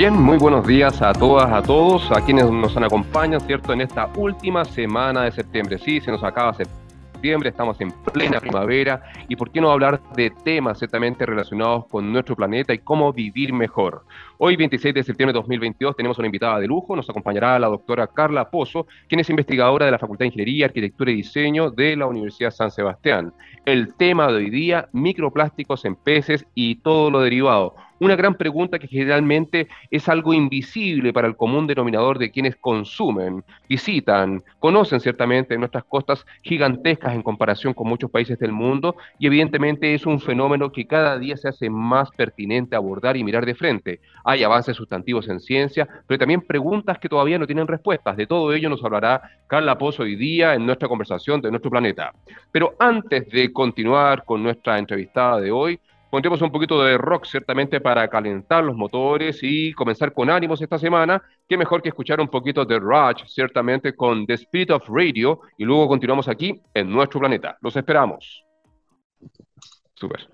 Bien, muy buenos días a todas, a todos, a quienes nos acompañan, ¿cierto? En esta última semana de septiembre. Sí, se nos acaba septiembre, estamos en plena primavera y por qué no hablar de temas ciertamente relacionados con nuestro planeta y cómo vivir mejor. Hoy, 26 de septiembre de 2022, tenemos una invitada de lujo, nos acompañará la doctora Carla Pozo, quien es investigadora de la Facultad de Ingeniería, Arquitectura y Diseño de la Universidad San Sebastián. El tema de hoy día, microplásticos en peces y todo lo derivado una gran pregunta que generalmente es algo invisible para el común denominador de quienes consumen, visitan, conocen ciertamente nuestras costas gigantescas en comparación con muchos países del mundo y evidentemente es un fenómeno que cada día se hace más pertinente abordar y mirar de frente. Hay avances sustantivos en ciencia, pero también preguntas que todavía no tienen respuestas. De todo ello nos hablará Carla Pozo hoy día en nuestra conversación de nuestro planeta. Pero antes de continuar con nuestra entrevistada de hoy, Pondremos un poquito de rock, ciertamente, para calentar los motores y comenzar con ánimos esta semana. Qué mejor que escuchar un poquito de Rush, ciertamente, con The Spirit of Radio. Y luego continuamos aquí en nuestro planeta. Los esperamos. Super.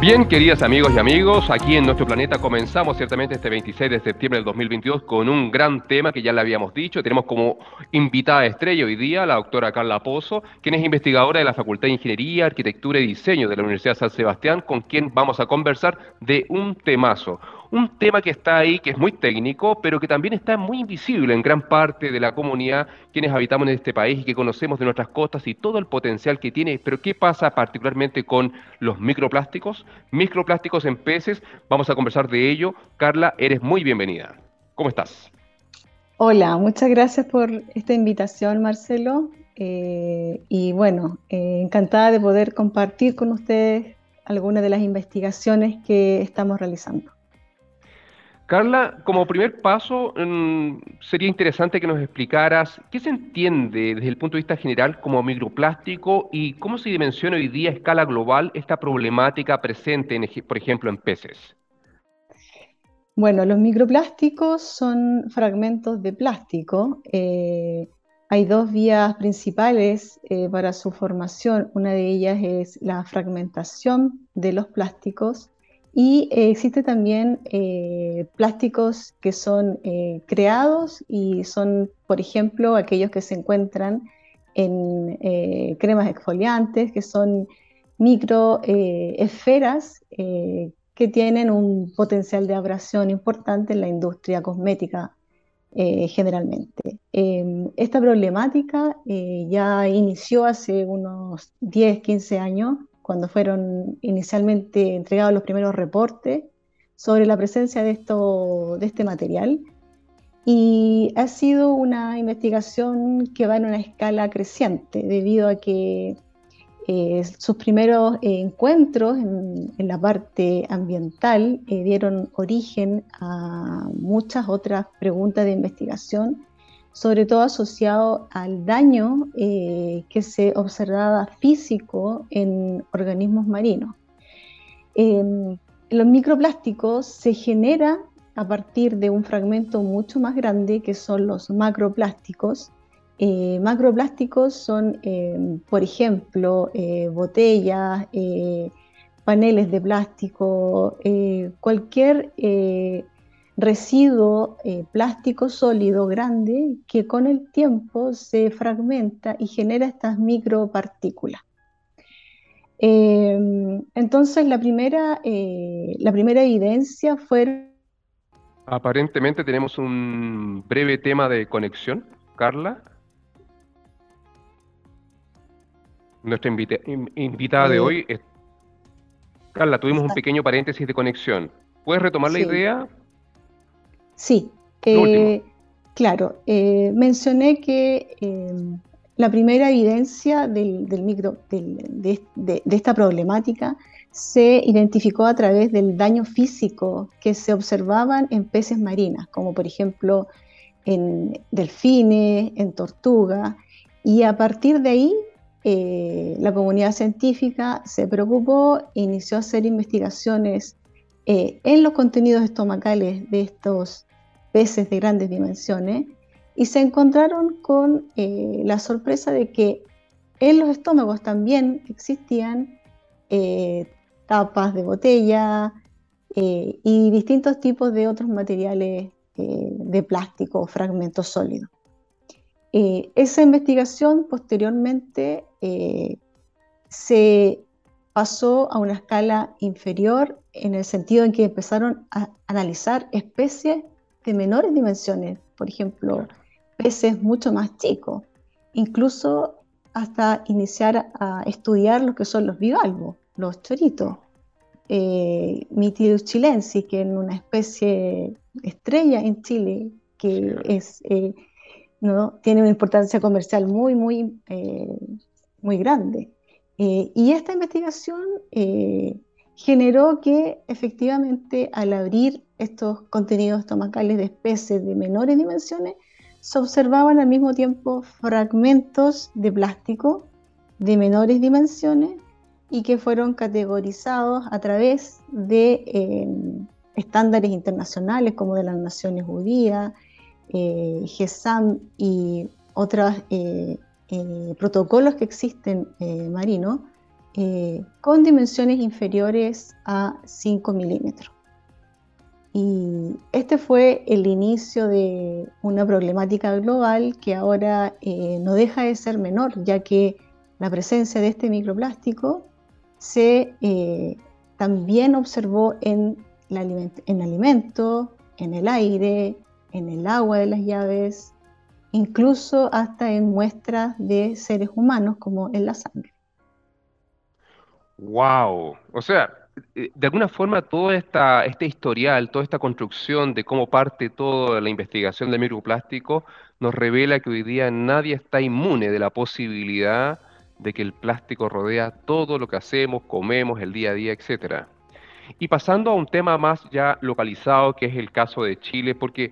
Bien, queridas amigos y amigos, aquí en nuestro planeta comenzamos ciertamente este 26 de septiembre del 2022 con un gran tema que ya le habíamos dicho. Tenemos como invitada estrella hoy día la doctora Carla Pozo, quien es investigadora de la Facultad de Ingeniería, Arquitectura y Diseño de la Universidad San Sebastián, con quien vamos a conversar de un temazo un tema que está ahí, que es muy técnico, pero que también está muy invisible en gran parte de la comunidad, quienes habitamos en este país y que conocemos de nuestras costas y todo el potencial que tiene. Pero ¿qué pasa particularmente con los microplásticos? Microplásticos en peces, vamos a conversar de ello. Carla, eres muy bienvenida. ¿Cómo estás? Hola, muchas gracias por esta invitación, Marcelo. Eh, y bueno, eh, encantada de poder compartir con ustedes algunas de las investigaciones que estamos realizando. Carla, como primer paso, mm, sería interesante que nos explicaras qué se entiende desde el punto de vista general como microplástico y cómo se dimensiona hoy día a escala global esta problemática presente, por ejemplo, en peces. Bueno, los microplásticos son fragmentos de plástico. Eh, hay dos vías principales eh, para su formación. Una de ellas es la fragmentación de los plásticos y eh, existe también eh, plásticos que son eh, creados y son, por ejemplo, aquellos que se encuentran en cremas exfoliantes, que son microesferas que tienen un potencial de abrasión importante en la industria cosmética generalmente. Em, esta problemática ya inició hace unos 10, 15 años cuando fueron inicialmente entregados los primeros reportes sobre la presencia de, esto, de este material. Y ha sido una investigación que va en una escala creciente, debido a que eh, sus primeros encuentros en, la parte ambiental eh, dieron origen a muchas otras preguntas de investigación sobre todo asociado al daño eh, que se observaba físico en organismos marinos. Em, los microplásticos se generan a partir de un fragmento mucho más grande que son los macroplásticos. Eh, macroplásticos son, em, por ejemplo, eh, botellas, paneles de plástico, cualquier residuo eh, plástico sólido grande que con el tiempo se fragmenta y genera estas micropartículas. Em, entonces la primera, eh, la primera evidencia fue... Aparentemente tenemos un breve tema de conexión, Carla. Nuestra invitada de eh, hoy es... Carla, tuvimos un pequeño paréntesis de conexión. ¿Puedes retomar la idea? Sí, eh, claro, eh, mencioné que em, la primera evidencia del, micro, de, esta problemática se identificó a través del daño físico que se observaban en peces marinas, como por ejemplo en delfines, en tortugas, y a partir de ahí eh, la comunidad científica se preocupó e inició a hacer investigaciones en los contenidos estomacales de estos peces de grandes dimensiones y se encontraron con eh, la sorpresa de que en los estómagos también existían tapas de botella y distintos tipos de otros materiales de plástico o fragmentos sólidos. esa investigación posteriormente se pasó a una escala inferior en el sentido en que empezaron a analizar especies de menores dimensiones, por ejemplo, peces mucho más chicos, incluso hasta iniciar a estudiar lo que son los bivalvos, los choritos, eh, Mitidus chilensis, que es una especie estrella en Chile, que es, eh, ¿no? tiene una importancia comercial muy, muy, eh, muy grande. Eh, y esta investigación eh, generó que efectivamente al abrir estos contenidos estomacales de especies de menores dimensiones, se observaban al mismo tiempo fragmentos de plástico de menores dimensiones y que fueron categorizados a través de eh, estándares internacionales como de las Naciones Unidas, GESAM y otras eh, protocolos que existen eh, marinos eh, con dimensiones inferiores a 5 milímetros. Y este fue el inicio de una problemática global que ahora no deja de ser menor, ya que la presencia de este microplástico se también observó en, en alimentos, en el aire, en el agua de las llaves, incluso hasta en muestras de seres humanos como en la sangre. ¡Wow! O sea, eh, de alguna forma toda esta, este historial, toda esta construcción de cómo parte toda la investigación del microplástico nos revela que hoy día nadie está inmune de la posibilidad de que el plástico rodea todo lo que hacemos, comemos, el día a día, etc. Y pasando a un tema más ya localizado, que es el caso de Chile, porque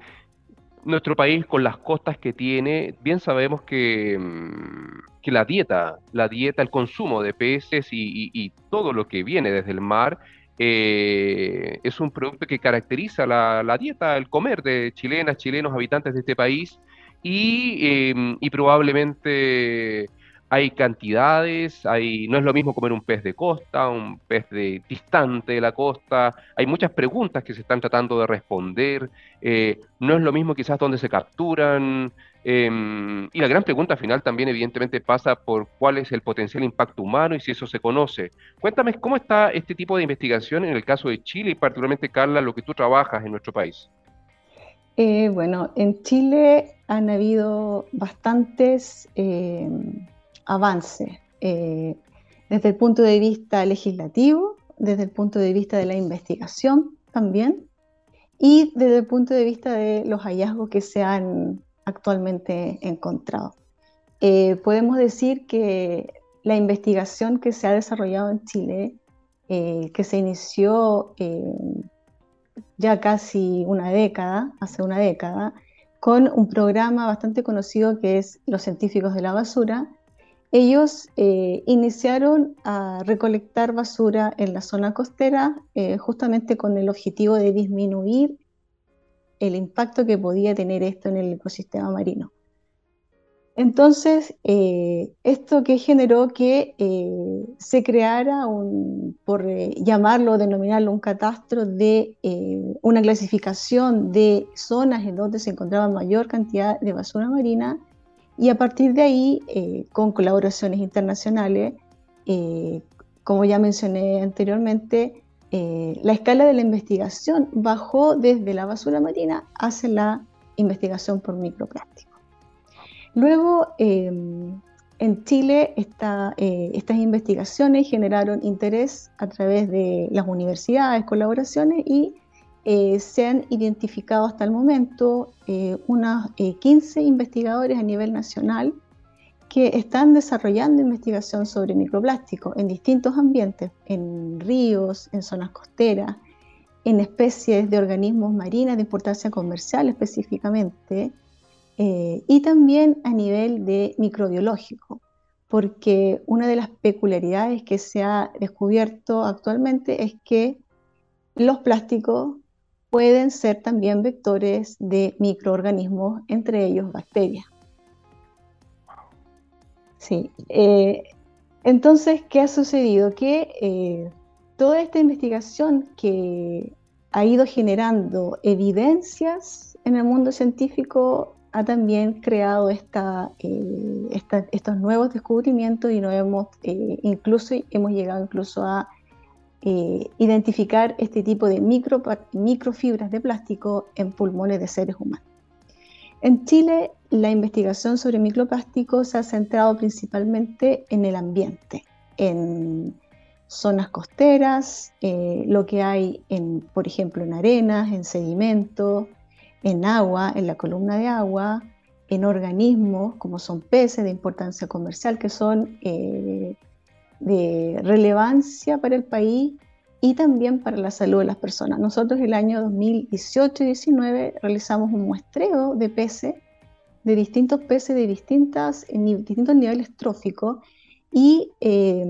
nuestro país con las costas que tiene, bien sabemos que, mm, que la dieta, la dieta, el consumo de peces y, todo lo que viene desde el mar eh, es un producto que caracteriza la, dieta, el comer de chilenas, chilenos, habitantes de este país y, y probablemente hay cantidades, no es lo mismo comer un pez de costa, un pez de distante de la costa, hay muchas preguntas que se están tratando de responder, eh, no es lo mismo quizás dónde se capturan, em, y la gran pregunta final también evidentemente pasa por cuál es el potencial impacto humano y si eso se conoce. Cuéntame cómo está este tipo de investigación en el caso de Chile y particularmente, Carla, lo que tú trabajas en nuestro país. Eh, bueno, en Chile han habido bastantes em, avance eh, desde el punto de vista legislativo, desde el punto de vista de la investigación también, y desde el punto de vista de los hallazgos que se han actualmente encontrado. Eh, podemos decir que la investigación que se ha desarrollado en Chile, eh, que se inició ya casi una década, hace una década, con un programa bastante conocido que es Los Científicos de la Basura, ellos eh, iniciaron a recolectar basura en la zona costera eh, justamente con el objetivo de disminuir el impacto que podía tener esto en el ecosistema marino. Entonces, eh, esto que generó que se creara un, por llamarlo, denominarlo un catastro de una clasificación de zonas en donde se encontraba mayor cantidad de basura marina y a partir de ahí, eh, con colaboraciones internacionales, eh, como ya mencioné anteriormente, eh, la escala de la investigación bajó desde la basura marina hacia la investigación por microplástico. Luego, em, en Chile, estas investigaciones generaron interés a través de las universidades, colaboraciones y eh, se han identificado hasta el momento eh, unos 15 eh, investigadores a nivel nacional que están desarrollando investigación sobre microplástico en distintos ambientes, en ríos, en zonas costeras, en especies de organismos marinas de importancia comercial específicamente, y también a nivel de microbiológico, porque una de las peculiaridades que se ha descubierto actualmente es que los plásticos pueden ser también vectores de microorganismos, entre ellos bacterias. Sí, eh, Entonces, ¿qué ha sucedido? Que eh, toda esta investigación que ha ido generando evidencias en el mundo científico ha también creado eh, estos nuevos descubrimientos y nos hemos incluso hemos llegado incluso a eh, identificar este tipo de micro, microfibras de plástico en pulmones de seres humanos. En Chile, la investigación sobre microplásticos se ha centrado principalmente en el ambiente, en zonas costeras, lo que hay, por ejemplo, en arenas, en sedimentos, en agua, en la columna de agua, en organismos como son peces de importancia comercial que son eh, de relevancia para el país y también para la salud de las personas. Nosotros el año 2018 y 2019 realizamos un muestreo de peces, de distintos peces de distintas, distintos niveles tróficos y eh,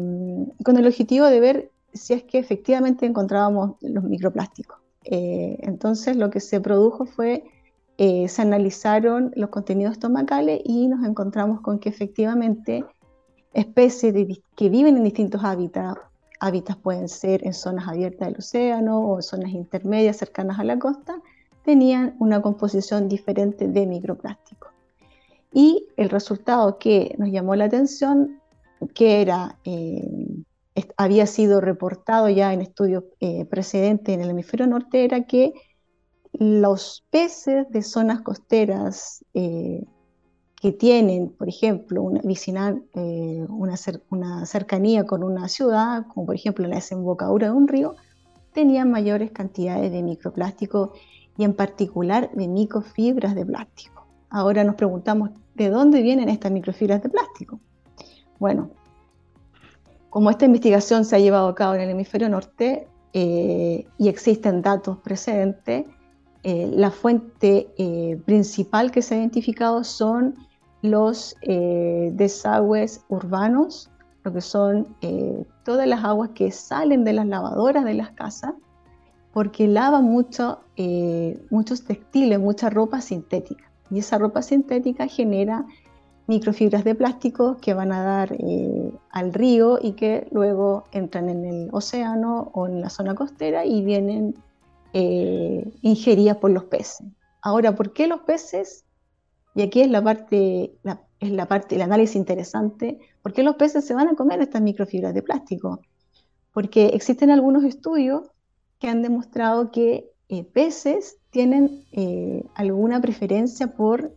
con el objetivo de ver si es que efectivamente encontrábamos los microplásticos. Eh, entonces lo que se produjo fue, eh, se analizaron los contenidos estomacales y nos encontramos con que efectivamente especies que viven en distintos hábitats, hábitats pueden ser en zonas abiertas del océano o zonas intermedias cercanas a la costa, tenían una composición diferente de microplásticos. Y el resultado que nos llamó la atención, que era eh, había sido reportado ya en estudios eh, precedentes en el hemisferio norte, era que los peces de zonas costeras eh, que tienen, por ejemplo, una, eh, una, cercanía con una ciudad, como por ejemplo la desembocadura de un río, tenían mayores cantidades de microplástico y en particular de microfibras de plástico. Ahora nos preguntamos, ¿de dónde vienen estas microfibras de plástico? Bueno, como esta investigación se ha llevado a cabo en el hemisferio norte eh, y existen datos precedentes, eh, la fuente principal que se ha identificado son los desagües urbanos, lo que son todas las aguas que salen de las lavadoras de las casas, porque lavan mucho, muchos textiles, mucha ropa sintética. Y esa ropa sintética genera microfibras de plástico que van a dar eh, al río y que luego entran en el océano o en la zona costera y vienen eh, ingeridas por los peces. Ahora, ¿por qué los peces? Y aquí es la parte, es la parte, el análisis interesante. ¿Por qué los peces se van a comer estas microfibras de plástico? Porque existen algunos estudios que han demostrado que eh, peces tienen alguna preferencia por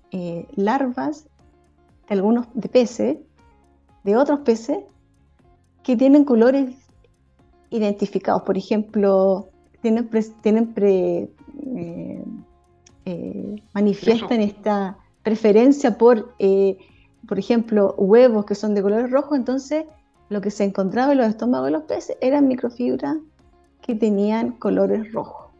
larvas de algunos de peces, de otros peces, que tienen colores identificados. Por ejemplo, tienen, tienen eh, eh, manifiestan esta preferencia por, eh, por ejemplo, huevos que son de color rojo, entonces lo que se encontraba en los estómagos de los peces eran microfibras que tenían colores rojos.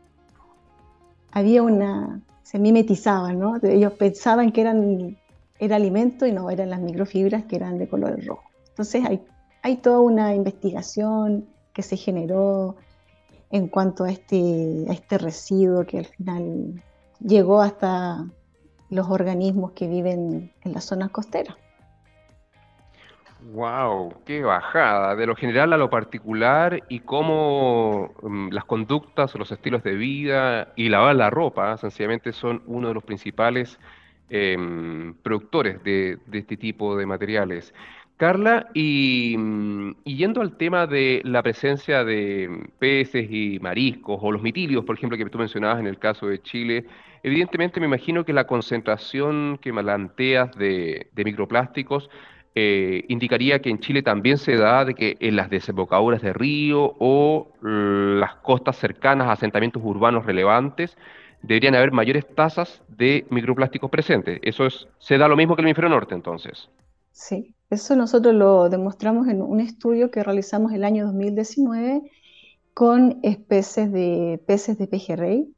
Había una, se mimetizaban, ¿no? Ellos pensaban que eran era alimento y no eran las microfibras que eran de color rojo. Entonces hay, hay toda una investigación que se generó en cuanto a este, a este residuo que al final llegó hasta los organismos que viven en las zonas costeras. ¡Wow! ¡Qué bajada! De lo general a lo particular y cómo mm, las conductas los estilos de vida y lavar la ropa sencillamente son uno de los principales Em, productores de, este tipo de materiales. Carla, y, yendo al tema de la presencia de peces y mariscos o los mitilios, por ejemplo, que tú mencionabas en el caso de Chile, evidentemente me imagino que la concentración que planteas de, microplásticos eh, indicaría que en Chile también se da de que en las desembocaduras de río o las costas cercanas a asentamientos urbanos relevantes, deberían haber mayores tasas de microplásticos presentes. Eso es, se da lo mismo que el hemisferio norte, entonces. Sí, eso nosotros lo demostramos en un estudio que realizamos el año 2019 con especies de peces de pejerrey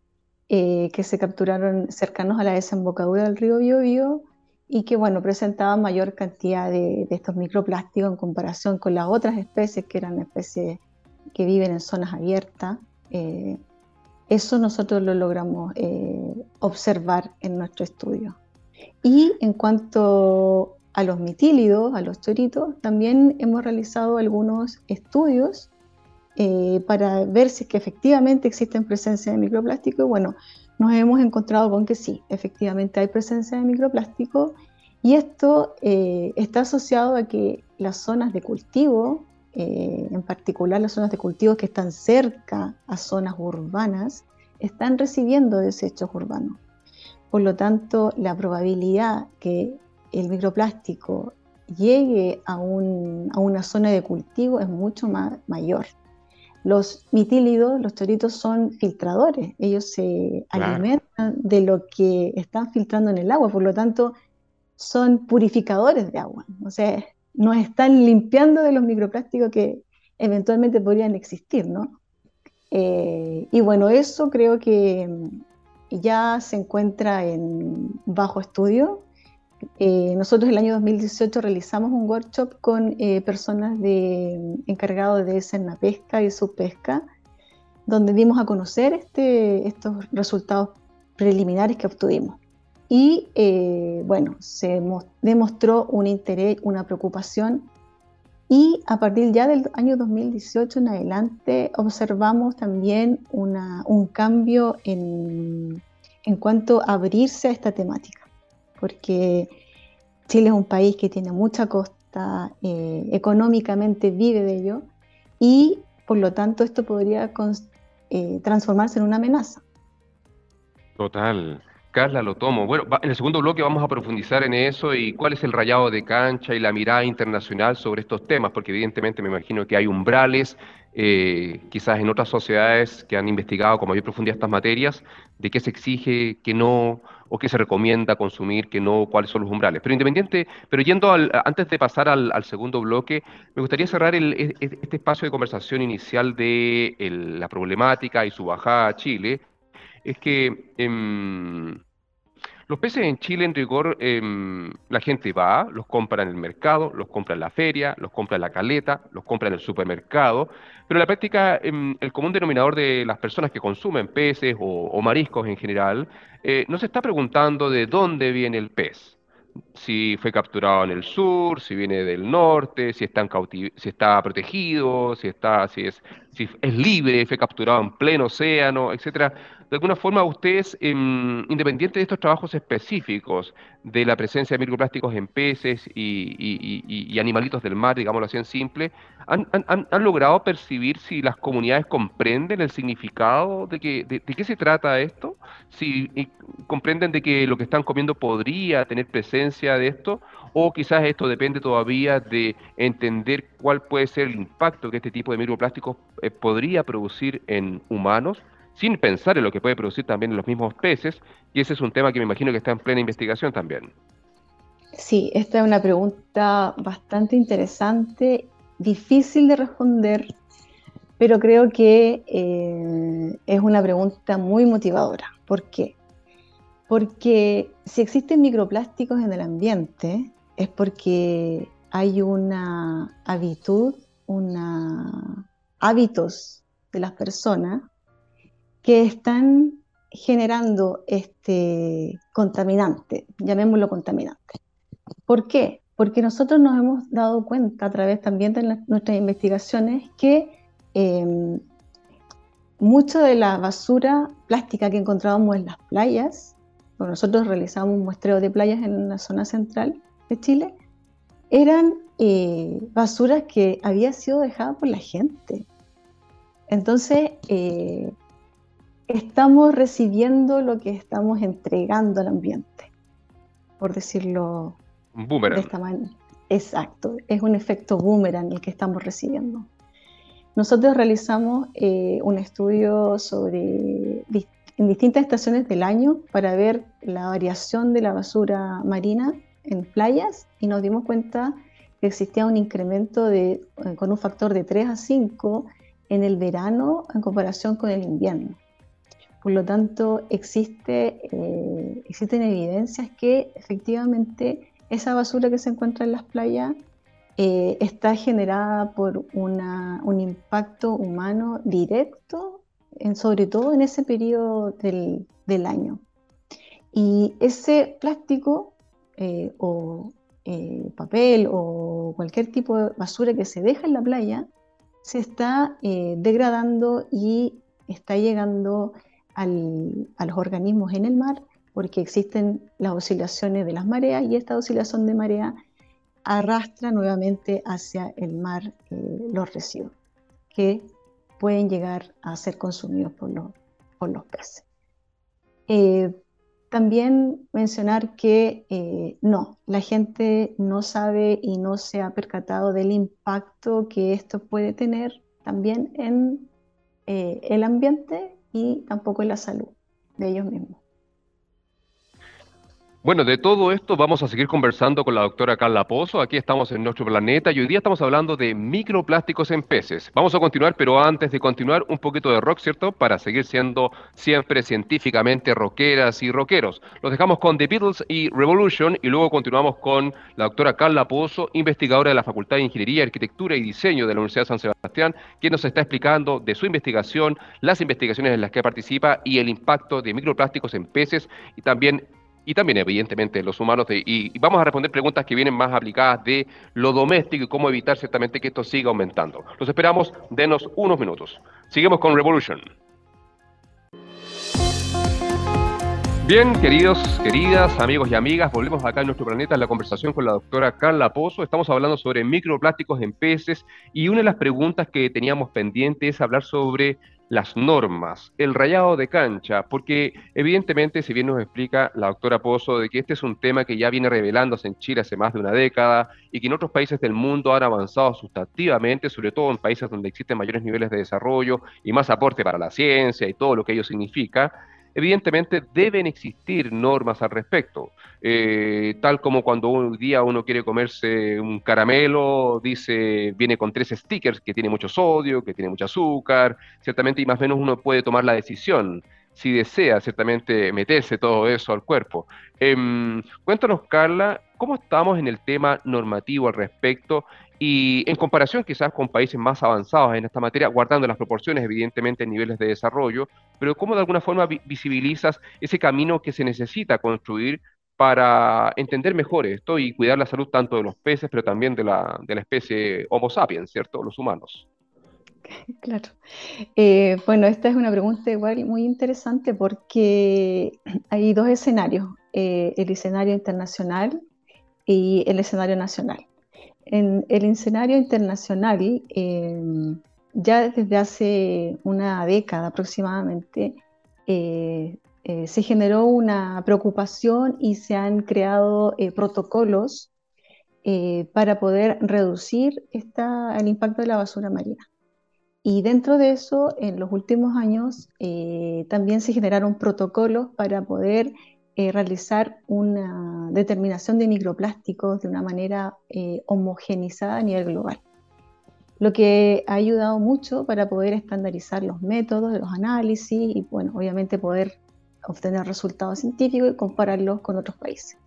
eh, que se capturaron cercanos a la desembocadura del río Biobío y que bueno, presentaban mayor cantidad de, estos microplásticos en comparación con las otras especies que eran especies que viven en zonas abiertas. Eh, eso nosotros lo logramos eh, observar en nuestro estudio. Y en cuanto a los mitílidos, a los choritos, también hemos realizado algunos estudios eh, para ver si que efectivamente existen presencia de microplástico. Y bueno, nos hemos encontrado con que sí, efectivamente hay presencia de microplástico y esto eh, está asociado a que las zonas de cultivo, eh, en particular las zonas de cultivo que están cerca a zonas urbanas, están recibiendo desechos urbanos. Por lo tanto, la probabilidad que el microplástico llegue a, una zona de cultivo es mucho más, mayor. Los mitílidos, los choritos, son filtradores. Ellos se alimentan de lo que están filtrando en el agua, por lo tanto, son purificadores de agua. O sea, nos están limpiando de los microplásticos que eventualmente podrían existir, ¿no? Eh, y bueno, eso creo que ya se encuentra en bajo estudio. Eh, nosotros el año 2018 realizamos un workshop con eh, personas de, encargados de pesca y subpesca, donde dimos a conocer este, estos resultados preliminares que obtuvimos. Y eh, bueno, se demostró un interés, una preocupación y a partir ya del año 2018 en adelante observamos también un cambio en, en cuanto a abrirse a esta temática, porque Chile es un país que tiene mucha costa, eh, económicamente vive de ello y por lo tanto esto podría eh, transformarse en una amenaza. Total. Carla, lo tomo. Bueno, en el segundo bloque vamos a profundizar en eso y cuál es el rayado de cancha y la mirada internacional sobre estos temas, porque evidentemente me imagino que hay umbrales, eh, quizás en otras sociedades que han investigado con mayor profundidad estas materias, de qué se exige, qué no, o qué se recomienda consumir, qué no, cuáles son los umbrales. Pero independiente, pero yendo al, antes de pasar al, segundo bloque, me gustaría cerrar e, e, este espacio de conversación inicial de la problemática y su bajada a Chile. Es que em, los peces en Chile, en rigor, em, la gente va, los compra en el mercado, los compra en la feria, los compra en la caleta, los compra en el supermercado, pero en la práctica, em, el común denominador de las personas que consumen peces o, mariscos en general, eh, no se está preguntando de dónde viene el pez si fue capturado en el sur, si viene del norte, si está, si está protegido, si, está, si, es, si es libre, fue capturado en pleno océano, etcétera de alguna forma ustedes, em, independientes de estos trabajos específicos de la presencia de microplásticos en peces y, animalitos del mar, digámoslo así en simple, han, logrado percibir si las comunidades comprenden el significado de, que, de, qué se trata esto? Si comprenden de que lo que están comiendo podría tener presencia de esto, o quizás esto depende todavía de entender cuál puede ser el impacto que este tipo de microplásticos eh, podría producir en humanos sin pensar en lo que puede producir también en los mismos peces, y ese es un tema que me imagino que está en plena investigación también. Sí, esta es una pregunta bastante interesante, difícil de responder, pero creo que eh, es una pregunta muy motivadora. ¿Por qué? Porque si existen microplásticos en el ambiente, es porque hay una habitud, una hábitos de las personas que están generando este contaminante, llamémoslo contaminante. ¿Por qué? Porque nosotros nos hemos dado cuenta a través también de nuestras investigaciones que eh, mucho de la basura plástica que encontrábamos en las playas, nosotros realizamos un muestreo de playas en la zona central de Chile, eran eh, basuras que había sido dejada por la gente. Entonces, eh, estamos recibiendo lo que estamos entregando al ambiente, por decirlo de esta manera. Exacto, es un efecto boomerang el que estamos recibiendo. Nosotros realizamos eh, un estudio sobre en distintas estaciones del año para ver la variación de la basura marina en playas y nos dimos cuenta que existía un incremento de, eh, con un factor de 3 a 5 en el verano en comparación con el invierno. Por lo tanto, existe, eh, existen evidencias que efectivamente esa basura que se encuentra en las playas eh, está generada por un impacto humano directo, sobre todo en ese periodo del, año. Y ese plástico eh, o papel o cualquier tipo de basura que se deja en la playa, se está degradando y está llegando a los organismos en el mar porque existen las oscilaciones de las mareas y esta oscilación de marea arrastra nuevamente hacia el mar los residuos que pueden llegar a ser consumidos por los, por los peces. Eh, también mencionar que eh, no, la gente no sabe y no se ha percatado del impacto que esto puede tener también en eh, el ambiente y tampoco en la salud de ellos mismos. Bueno, de todo esto vamos a seguir conversando con la doctora Carla Pozo. Aquí estamos en nuestro planeta y hoy día estamos hablando de microplásticos en peces. Vamos a continuar, pero antes de continuar, un poquito de rock, ¿cierto? Para seguir siendo siempre científicamente rockeras y rockeros. Los dejamos con The Beatles y Revolution y luego continuamos con la doctora Carla Pozo, investigadora de la Facultad de Ingeniería, Arquitectura y Diseño de la Universidad de San Sebastián, quien nos está explicando de su investigación, las investigaciones en las que participa y el impacto de microplásticos en peces y también y también evidentemente los humanos. y, vamos a responder preguntas que vienen más aplicadas de lo doméstico y cómo evitar ciertamente que esto siga aumentando. Los esperamos, denos unos minutos. Seguimos con Revolution. Bien, queridos, queridas, amigos y amigas, volvemos acá en nuestro planeta en la conversación con la doctora Carla Pozo. Estamos hablando sobre microplásticos en peces y una de las preguntas que teníamos pendiente es hablar sobre las normas, el rayado de cancha, porque evidentemente, si bien nos explica la doctora Pozo de que este es un tema que ya viene revelándose en Chile hace más de una década y que en otros países del mundo han avanzado sustantivamente, sobre todo en países donde existen mayores niveles de desarrollo y más aporte para la ciencia y todo lo que ello significa, evidentemente deben existir normas al respecto. Eh, tal como cuando un día uno quiere comerse un caramelo, dice, viene con tres stickers que tiene mucho sodio, que tiene mucho azúcar, ciertamente, y más o menos uno puede tomar la decisión si desea ciertamente meterse todo eso al cuerpo. Em, cuéntanos, Carla, ¿cómo estamos en el tema normativo al respecto y en comparación quizás con países más avanzados en esta materia, guardando las proporciones evidentemente en niveles de desarrollo, pero cómo de alguna forma visibilizas ese camino que se necesita construir para entender mejor esto y cuidar la salud tanto de los peces, pero también de la, de la especie Homo sapiens, ¿cierto? Los humanos. Claro. Eh, bueno, esta es una pregunta igual muy interesante porque hay dos escenarios, eh, el escenario internacional y el escenario nacional. En el escenario internacional, em, ya desde hace una década aproximadamente, eh, eh, se generó una preocupación y se han creado eh, protocolos para poder reducir el impacto de la basura marina. Y dentro de eso, en los últimos años, también se generaron protocolos para poder eh, realizar una determinación de microplásticos de una manera eh, homogenizada a nivel global, lo que ha ayudado mucho para poder estandarizar los métodos los análisis y, bueno, obviamente poder obtener resultados científicos y compararlos con otros países.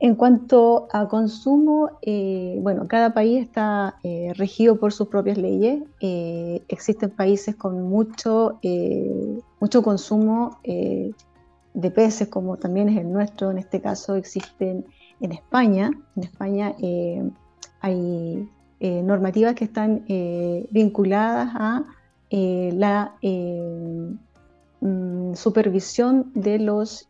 En cuanto a consumo, eh, bueno, cada país está regido por sus propias leyes. existen países con mucho, mucho consumo de peces, como también es el nuestro, en este caso existen en España. En España eh, hay eh, normativas que están eh, vinculadas a la mm, supervisión de los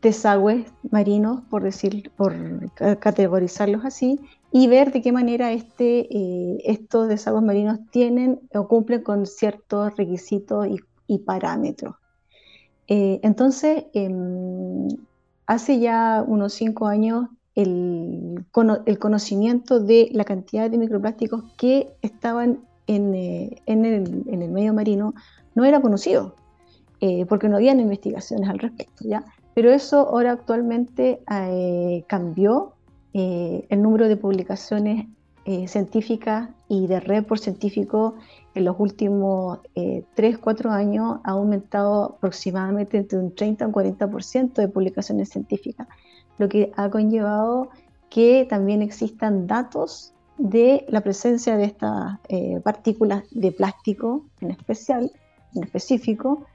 desagües marinos, por decir, por categorizarlos así, y ver de qué manera este, estos desagües marinos tienen o cumplen con ciertos requisitos y y parámetros. Eh, entonces, em, hace ya unos cinco años, el, conocimiento de la cantidad de microplásticos que estaban en, eh, el, medio marino no era conocido, eh, porque no habían investigaciones al respecto, ¿ya? Pero eso ahora actualmente cambió, el número de publicaciones científicas y de red por científico en los últimos eh, 3, 4 años ha aumentado aproximadamente entre un 30 y un 40% de publicaciones científicas, lo que ha conllevado que también existan datos de la presencia de estas eh, partículas de plástico en especial, en específico,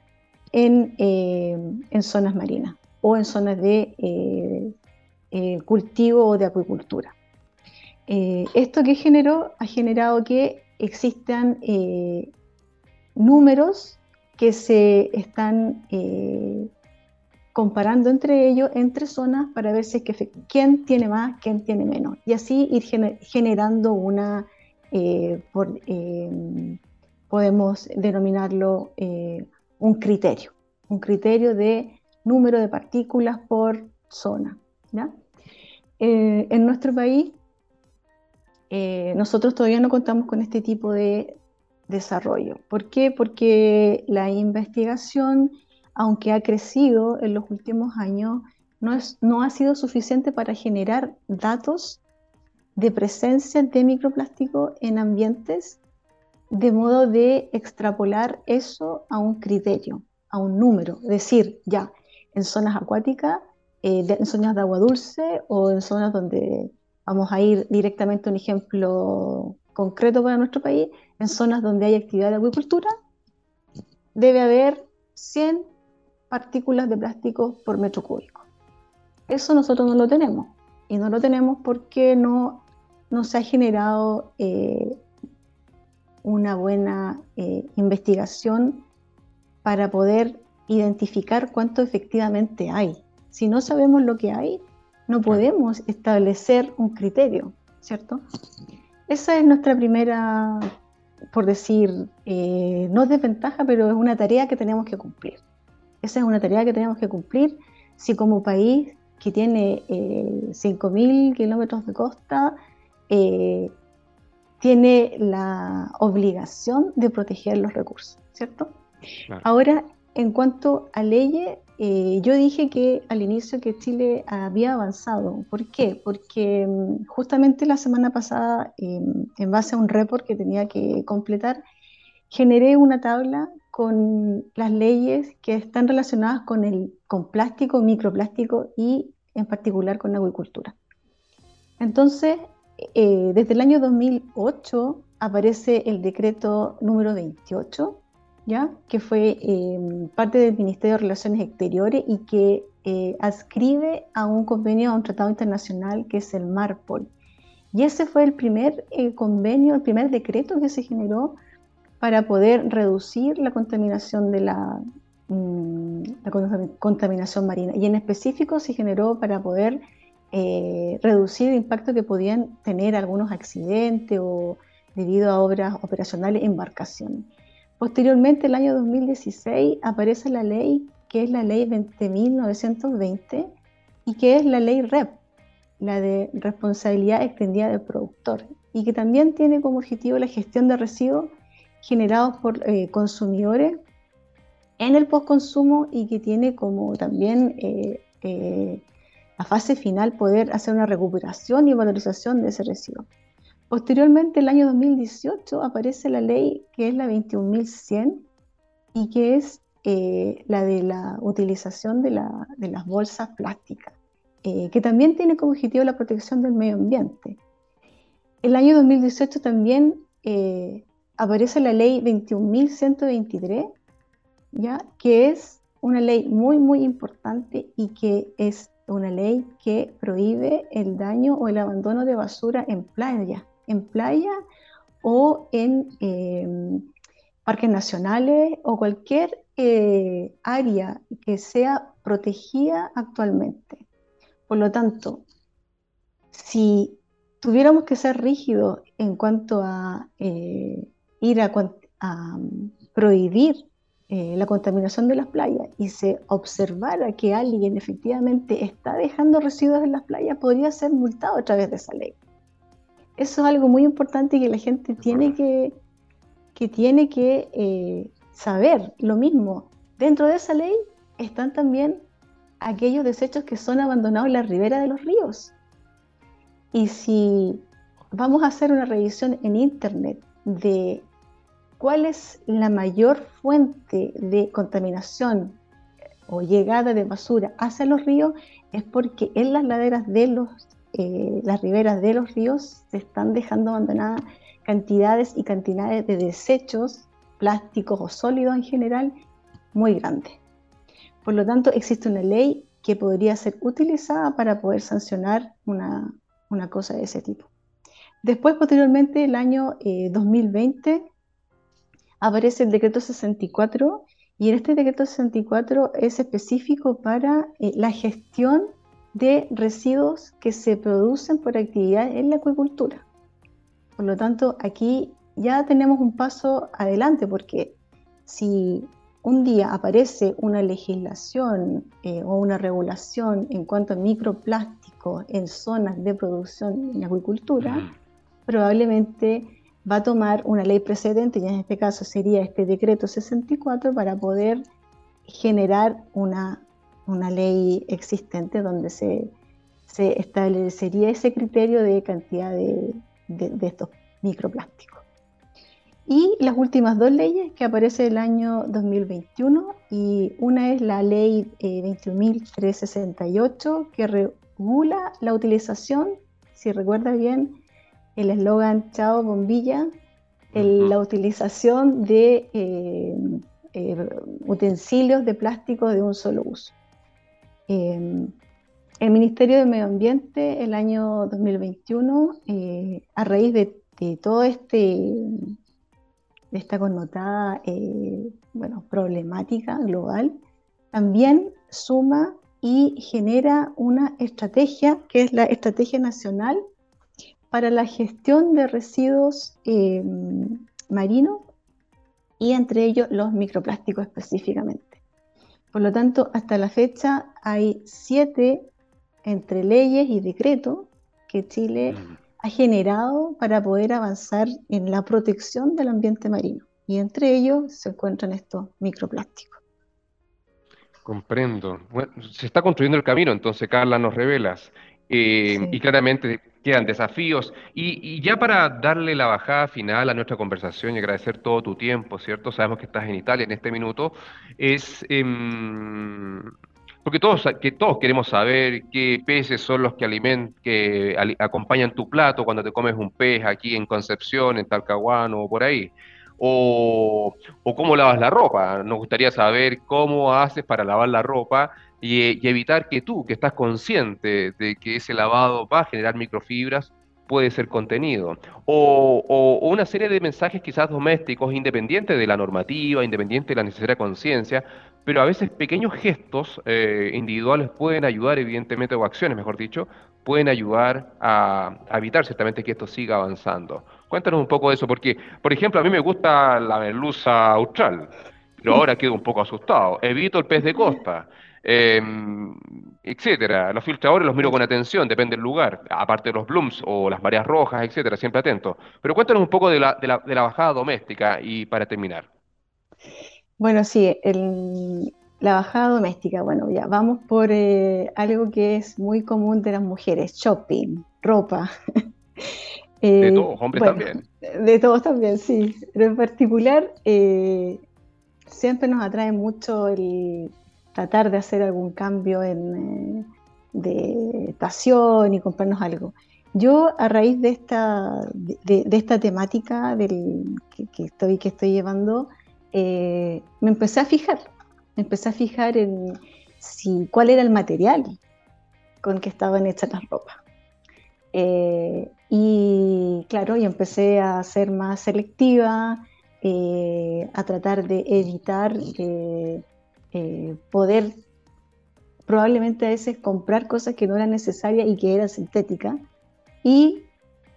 en, eh, en zonas marinas. o en zonas de eh, cultivo o de acuicultura. esto que generó ha generado que existan números que se están comparando entre ellos, entre zonas, para ver si es que quién tiene más, quién tiene menos. Y así ir generando una, por, podemos denominarlo un criterio, un criterio de número de partículas por zona. Eh, en nuestro país, eh, nosotros todavía no contamos con este tipo de desarrollo. ¿Por qué? Porque la investigación, aunque ha crecido en los últimos años, no, es, no ha sido suficiente para generar datos de presencia de microplástico en ambientes de modo de extrapolar eso a un criterio, a un número, decir, ya, en zonas acuáticas, eh, en zonas de agua dulce o en zonas donde vamos a ir directamente a un ejemplo concreto para nuestro país, en zonas donde hay actividad de acuicultura, debe haber 100 partículas de plástico por metro cúbico. Eso nosotros no lo tenemos. Y no lo tenemos porque no, no se ha generado eh, una buena eh, investigación para poder identificar cuánto efectivamente hay. Si no sabemos lo que hay, no podemos establecer un criterio, ¿cierto? Esa es nuestra primera, por decir, eh, no es desventaja, pero es una tarea que tenemos que cumplir. Esa es una tarea que tenemos que cumplir si como país que tiene eh, 5.000 kilómetros de costa, eh, tiene la obligación de proteger los recursos, ¿cierto? Ahora, en cuanto a leyes, eh, yo dije que al inicio que Chile había avanzado. ¿Por qué? Porque mm, justamente la semana pasada, em, en base a un report que tenía que completar, generé una tabla con las leyes que están relacionadas con el plástico, microplástico y en particular con la acuicultura. Entonces, eh, desde el año 2008 aparece el decreto número 28, ¿ya? que fue em, parte del Ministerio de Relaciones Exteriores y que eh, adscribe a un convenio, a un tratado internacional que es el MARPOL. Y ese fue el primer eh, convenio, el primer decreto que se generó para poder reducir la contaminación de la, mm, la contaminación marina. Y en específico se generó para poder eh, reducir el impacto que podían tener algunos accidentes o debido a obras operacionales embarcaciones. Posteriormente, el año 2016, aparece la ley que es la ley 20.920 y que es la ley REP, la de responsabilidad extendida del productor, y que también tiene como objetivo la gestión de residuos generados por eh, consumidores en el postconsumo y que tiene como también eh, fase final poder hacer una recuperación y valorización de ese residuo. Posteriormente, el año 2018, aparece la ley que es la 21.100 y que es eh, la de la utilización de, las bolsas plásticas, eh, que también tiene como objetivo la protección del medio ambiente. El año 2018 también eh, aparece la ley 21.123, ¿ya? que es una ley muy, muy importante y que es una ley que prohíbe el daño o el abandono de basura en playa, en playa o en em, parques nacionales o cualquier eh, área que sea protegida actualmente. Por lo tanto, si tuviéramos que ser rígidos en cuanto a eh, ir a, a prohibir eh, la contaminación de las playas y se observara que alguien efectivamente está dejando residuos en las playas, podría ser multado a través de esa ley. Eso es algo muy importante y que la gente tiene que, que, tiene que eh, saber. Lo mismo, dentro de esa ley están también aquellos desechos que son abandonados en la ribera de los ríos. Y si vamos a hacer una revisión en internet de cuál es la mayor fuente de contaminación o llegada de basura hacia los ríos, es porque en las laderas de los, eh, las riberas de los ríos se están dejando abandonadas cantidades y cantidades de desechos plásticos o sólidos en general muy grandes. Por lo tanto, existe una ley que podría ser utilizada para poder sancionar una, cosa de ese tipo. Después, posteriormente, el año 2020, eh, aparece el decreto 64 y en este decreto 64 es específico para eh, la gestión de residuos que se producen por actividad en la acuicultura. Por lo tanto, aquí ya tenemos un paso adelante porque si un día aparece una legislación eh, o una regulación en cuanto a microplásticos en zonas de producción en agricultura, probablemente va a tomar una ley precedente, y en este caso sería este decreto 64, para poder generar una, ley existente donde se, establecería ese criterio de cantidad de estos microplásticos. Y las últimas dos leyes que aparecen el año 2021 y una es la ley 21.368 eh, que regula la utilización, si recuerda bien, el eslogan Chao Bombilla, la utilización de eh, eh, utensilios de plástico de un solo uso. El Ministerio de Medio Ambiente el año 2021, a raíz de todo este de esta connotada eh, bueno, problemática global, también suma y genera una estrategia que es la Estrategia Nacional para la Gestión de Residuos eh, Marinos y entre ellos los microplásticos específicamente. Por lo tanto, hasta la fecha hay siete entre leyes y decretos que Chile ha generado para poder avanzar en la protección del ambiente marino. Y entre ellos se encuentran estos microplásticos. Comprendo. Bueno, se está construyendo el camino, entonces, Carla, nos revelas. Eh, y claramente quedan desafíos. Y, ya para darle la bajada final a nuestra conversación y agradecer todo tu tiempo, ¿cierto? Sabemos que estás en Italia en este minuto. Es. Em, porque todos, que todos queremos saber qué peces son los que, aliment, que acompañan tu plato cuando te comes un pez aquí en Concepción, en Talcahuano o por ahí. O, cómo lavas la ropa. Nos gustaría saber cómo haces para lavar la ropa y, evitar que tú, que estás consciente de que ese lavado va a generar microfibras, puede ser contenido. O, una serie de mensajes quizás domésticos, independientes de la normativa, independiente de la necesaria conciencia, pero a veces pequeños gestos eh, individuales pueden ayudar, evidentemente, o acciones, mejor dicho, pueden ayudar a, evitar ciertamente que esto siga avanzando. Cuéntanos un poco de eso, porque, por ejemplo, a mí me gusta la merluza austral, pero ahora quedo un poco asustado. Evito el pez de costa, em, etcétera. Los filtradores los miro con atención, depende del lugar, aparte de los blooms o las mareas rojas, etcétera, siempre atento. Pero cuéntanos un poco de la, bajada doméstica y para terminar. Bueno, sí, la bajada doméstica. Bueno, ya vamos por eh, algo que es muy común de las mujeres, shopping, ropa. de eh, todos, hombres también. De todos también, sí. Pero en particular, eh, siempre nos atrae mucho el tratar de hacer algún cambio en, de estación y comprarnos algo. Yo a raíz de esta, de, esta temática del, que, estoy, que estoy llevando, eh, me empecé a fijar, me empecé a fijar en si, cuál era el material con que estaban hechas las ropas. Eh, y claro, y empecé a ser más selectiva, eh, a tratar de evitar poder probablemente a veces comprar cosas que no eran necesarias y que eran sintéticas y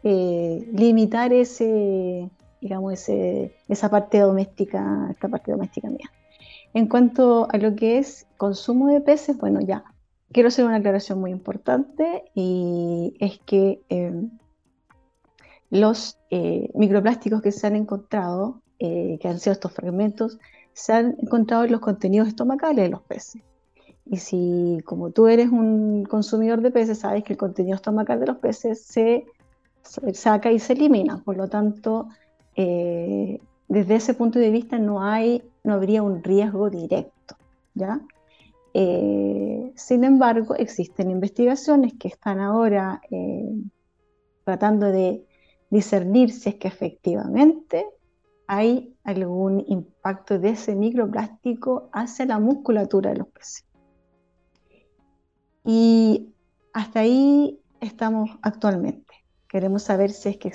limitar ese, digamos, ese, esa parte doméstica, esta parte doméstica mía. En cuanto a lo que es consumo de peces, bueno, ya, quiero hacer una aclaración muy importante y es que em, los eh, microplásticos que se han encontrado, eh, que han sido estos fragmentos, se han encontrado en los contenidos estomacales de los peces. Y si, como tú eres un consumidor de peces, sabes que el contenido estomacal de los peces se saca y se elimina. Por lo tanto, eh, desde ese punto de vista no, hay, no habría un riesgo directo. ¿ya? Eh, sin embargo, existen investigaciones que están ahora eh, tratando de discernir si es que efectivamente hay algún impacto de ese microplástico hacia la musculatura de los peces. Y hasta ahí estamos actualmente. Queremos saber si es que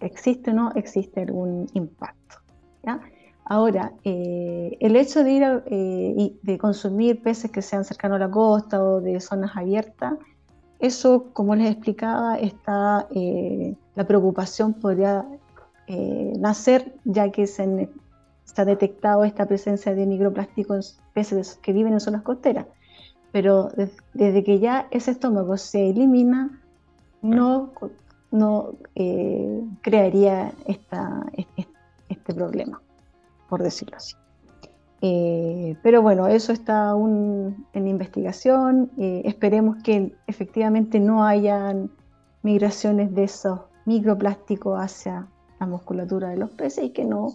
existe o no existe algún impacto. Ahora, eh, el hecho de ir eh, de consumir peces que sean cercanos a la costa o de zonas abiertas, eso, como les explicaba, está, eh, la preocupación podría nacer ya que se, ha detectado esta presencia de microplásticos en peces que viven en zonas costeras. Pero desde que ya ese estómago se elimina, no, no crearía esta, este problema por decirlo así. Eh, pero bueno, eso está aún en investigación. Eh, esperemos que efectivamente no hayan migraciones de esos microplásticos hacia la musculatura de los peces y que no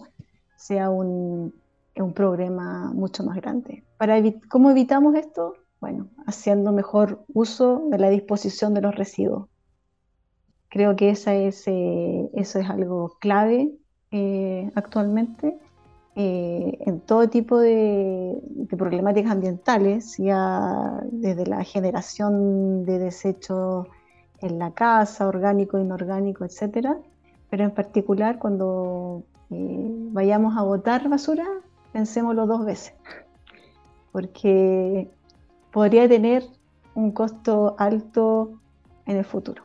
sea un, un problema mucho más grande. Para ¿Cómo evitamos esto? Bueno, haciendo mejor uso de la disposición de los residuos. Creo que esa es, eh, eso es algo clave actualmente eh, en todo tipo de, problemáticas ambientales, ya desde la generación de desechos en la casa, orgánico, inorgánico, etcétera, pero en particular cuando eh, vayamos a botar basura, pensémoslo dos veces, porque podría tener un costo alto en el futuro.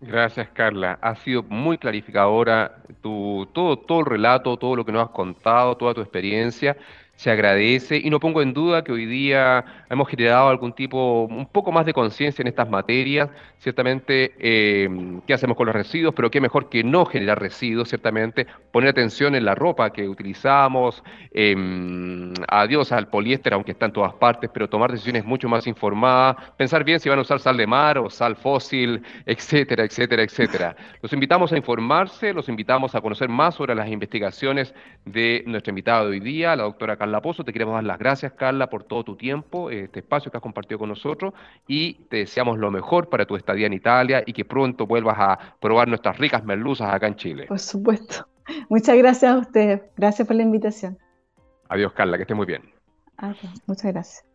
Gracias, Carla. Ha sido muy clarificadora tu, todo, todo el relato, todo lo que nos has contado, toda tu experiencia se agradece y no pongo en duda que hoy día hemos generado algún tipo, un poco más de conciencia en estas materias, ciertamente eh, qué hacemos con los residuos, pero qué mejor que no generar residuos, ciertamente poner atención en la ropa que utilizamos, eh, adiós al poliéster, aunque está en todas partes, pero tomar decisiones mucho más informadas, pensar bien si van a usar sal de mar o sal fósil, etcétera, etcétera, etcétera. Los invitamos a informarse, los invitamos a conocer más sobre las investigaciones de nuestra invitada de hoy día, la doctora Carla Carla Pozo. Te queremos dar las gracias, Carla, por todo tu tiempo, este espacio que has compartido con nosotros y te deseamos lo mejor para tu estadía en Italia y que pronto vuelvas a probar nuestras ricas merluzas acá en Chile. Por supuesto. Muchas gracias a ustedes. Gracias por la invitación. Adiós, Carla, que esté muy bien. Muchas gracias.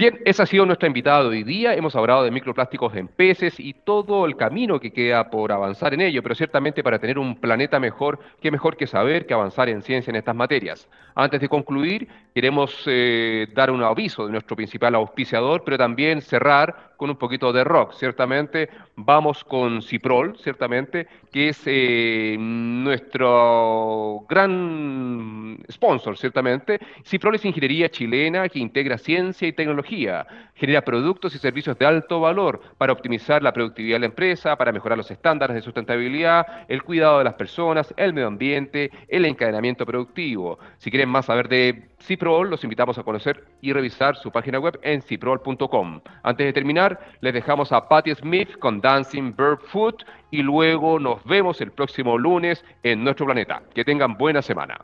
Bien, esa ha sido nuestra invitada de hoy día. Hemos hablado de microplásticos en peces y todo el camino que queda por avanzar en ello, pero ciertamente para tener un planeta mejor, qué mejor que saber que avanzar en ciencia en estas materias. Antes de concluir, queremos eh, dar un aviso de nuestro principal auspiciador, pero también cerrar con un poquito de rock, ciertamente. Vamos con Ciprol, ciertamente, que es eh, nuestro gran sponsor, ciertamente. Ciprol es ingeniería chilena que integra ciencia y tecnología, genera productos y servicios de alto valor para optimizar la productividad de la empresa, para mejorar los estándares de sustentabilidad, el cuidado de las personas, el medio ambiente, el encadenamiento productivo. Si quieren más saber de Ciprol, los invitamos a conocer y revisar su página web en ciprol.com. Antes de terminar, les dejamos a Patti Smith con Dancing Bird Foot y luego nos vemos el próximo lunes en nuestro planeta. Que tengan buena semana.